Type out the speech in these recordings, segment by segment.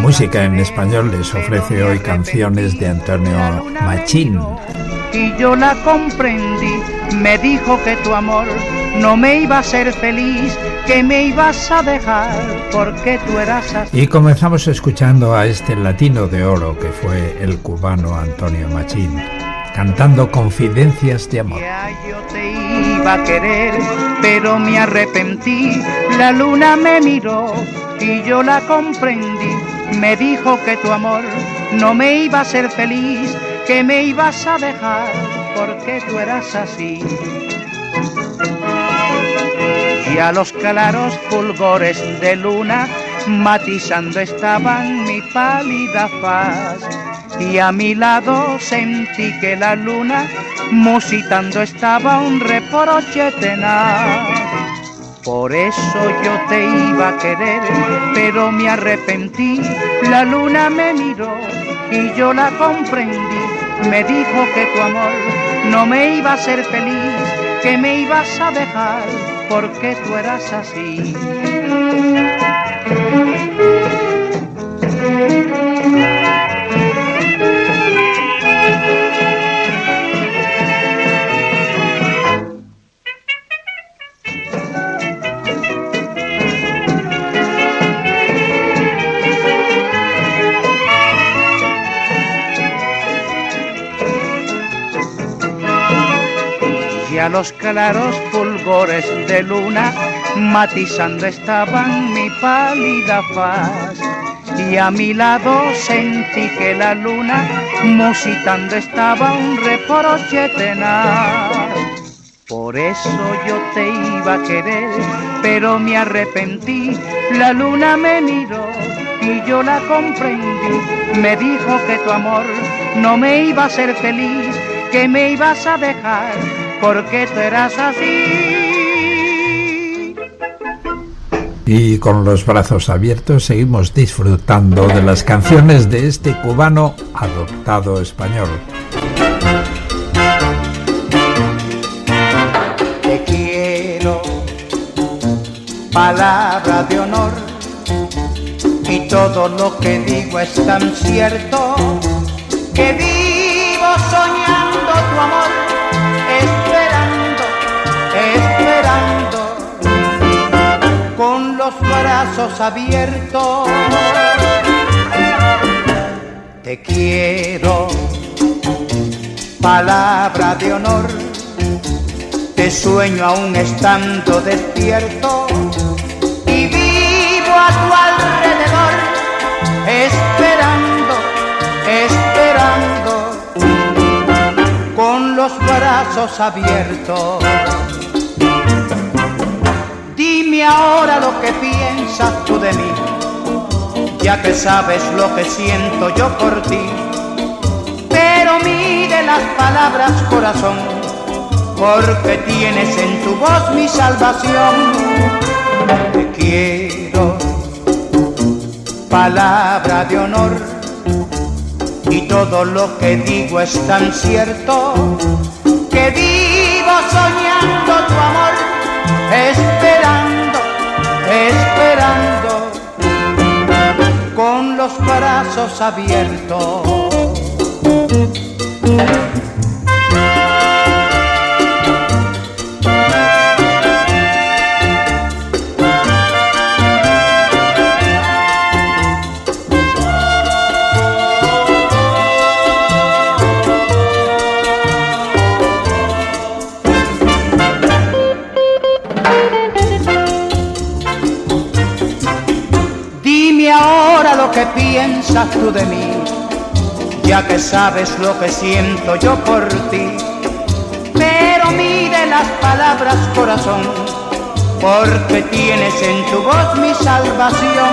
Música en español les ofrece hoy canciones de Antonio Machín. Y yo la comprendí, me dijo que tu amor no me iba a ser feliz, que me ibas a dejar porque tú eras así. Y comenzamos escuchando a este latino de oro que fue el cubano Antonio Machín, cantando Confidencias de Amor. Ya yo te iba a querer, pero me arrepentí, la luna me miró y yo la comprendí, me dijo que tu amor no me iba a ser feliz, que me ibas a dejar porque tú eras así y a los claros fulgores de luna matizando estaban mi pálida faz y a mi lado sentí que la luna musitando estaba un reproche tenaz. Por eso yo te iba a querer, pero me arrepentí. La luna me miró y yo la comprendí. Me dijo que tu amor no me iba a ser feliz, que me ibas a dejar porque tú eras así. A los claros fulgores de luna matizando estaban mi pálida faz y a mi lado sentí que la luna musitando estaba un reproche tenaz. Por eso yo te iba a querer, pero me arrepentí. La luna me miró y yo la comprendí. Me dijo que tu amor no me iba a ser feliz, que me ibas a dejar porque tú eras así. Y con los brazos abiertos seguimos disfrutando de las canciones de este cubano adoptado español. Te quiero, palabra de honor, y todo lo que digo es tan cierto que vivo soñando tu amor los brazos abiertos. Te quiero, palabra de honor, te sueño aún estando despierto y vivo a tu alrededor, esperando, esperando, con los brazos abiertos. Ahora lo que piensas tú de mí, ya que sabes lo que siento yo por ti. Pero mide las palabras corazón, porque tienes en tu voz mi salvación. Te quiero, palabra de honor, y todo lo que digo es tan cierto que vivo soñando brazos abiertos. Piensas tú de mí, ya que sabes lo que siento yo por ti. Pero mire las palabras corazón, porque tienes en tu voz mi salvación.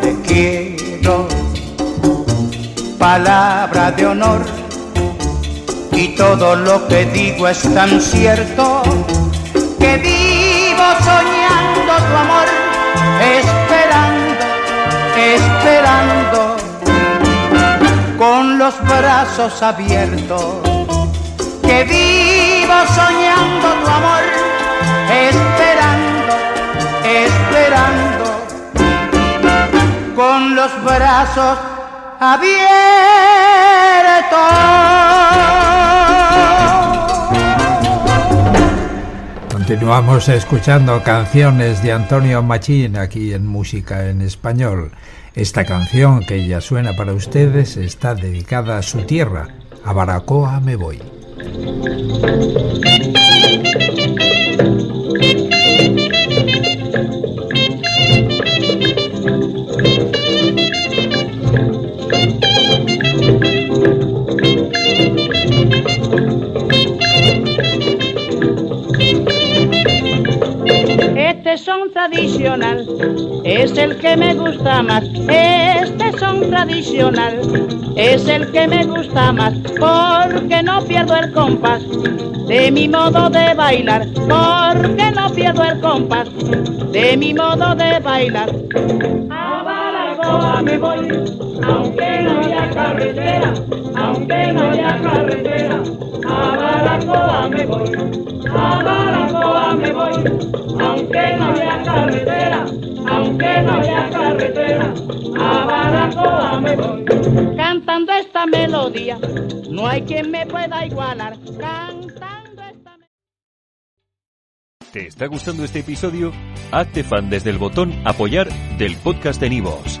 Te quiero, palabra de honor, y todo lo que digo es tan cierto que vivo soñando tu amor, esperando, esperando, con los brazos abiertos, que vivo soñando tu amor, esperando, esperando, con los brazos abiertos. Continuamos escuchando canciones de Antonio Machín aquí en Música en Español. Esta canción que ya suena para ustedes está dedicada a su tierra, a Baracoa me voy. Tradicional es el que me gusta más. Este son tradicional es el que me gusta más porque no pierdo el compás de mi modo de bailar. Porque no pierdo el compás de mi modo de bailar. A Baracoa me voy, aunque carretera, aunque no haya carretera. A Baracoa me voy, a Baracoa me voy, aunque no haya carretera, aunque no haya carretera. A Baracoa me voy. Cantando esta melodía, no hay quien me pueda igualar. Cantando esta ¿Te está gustando este episodio? Hazte fan desde el botón Apoyar del podcast de Nivos.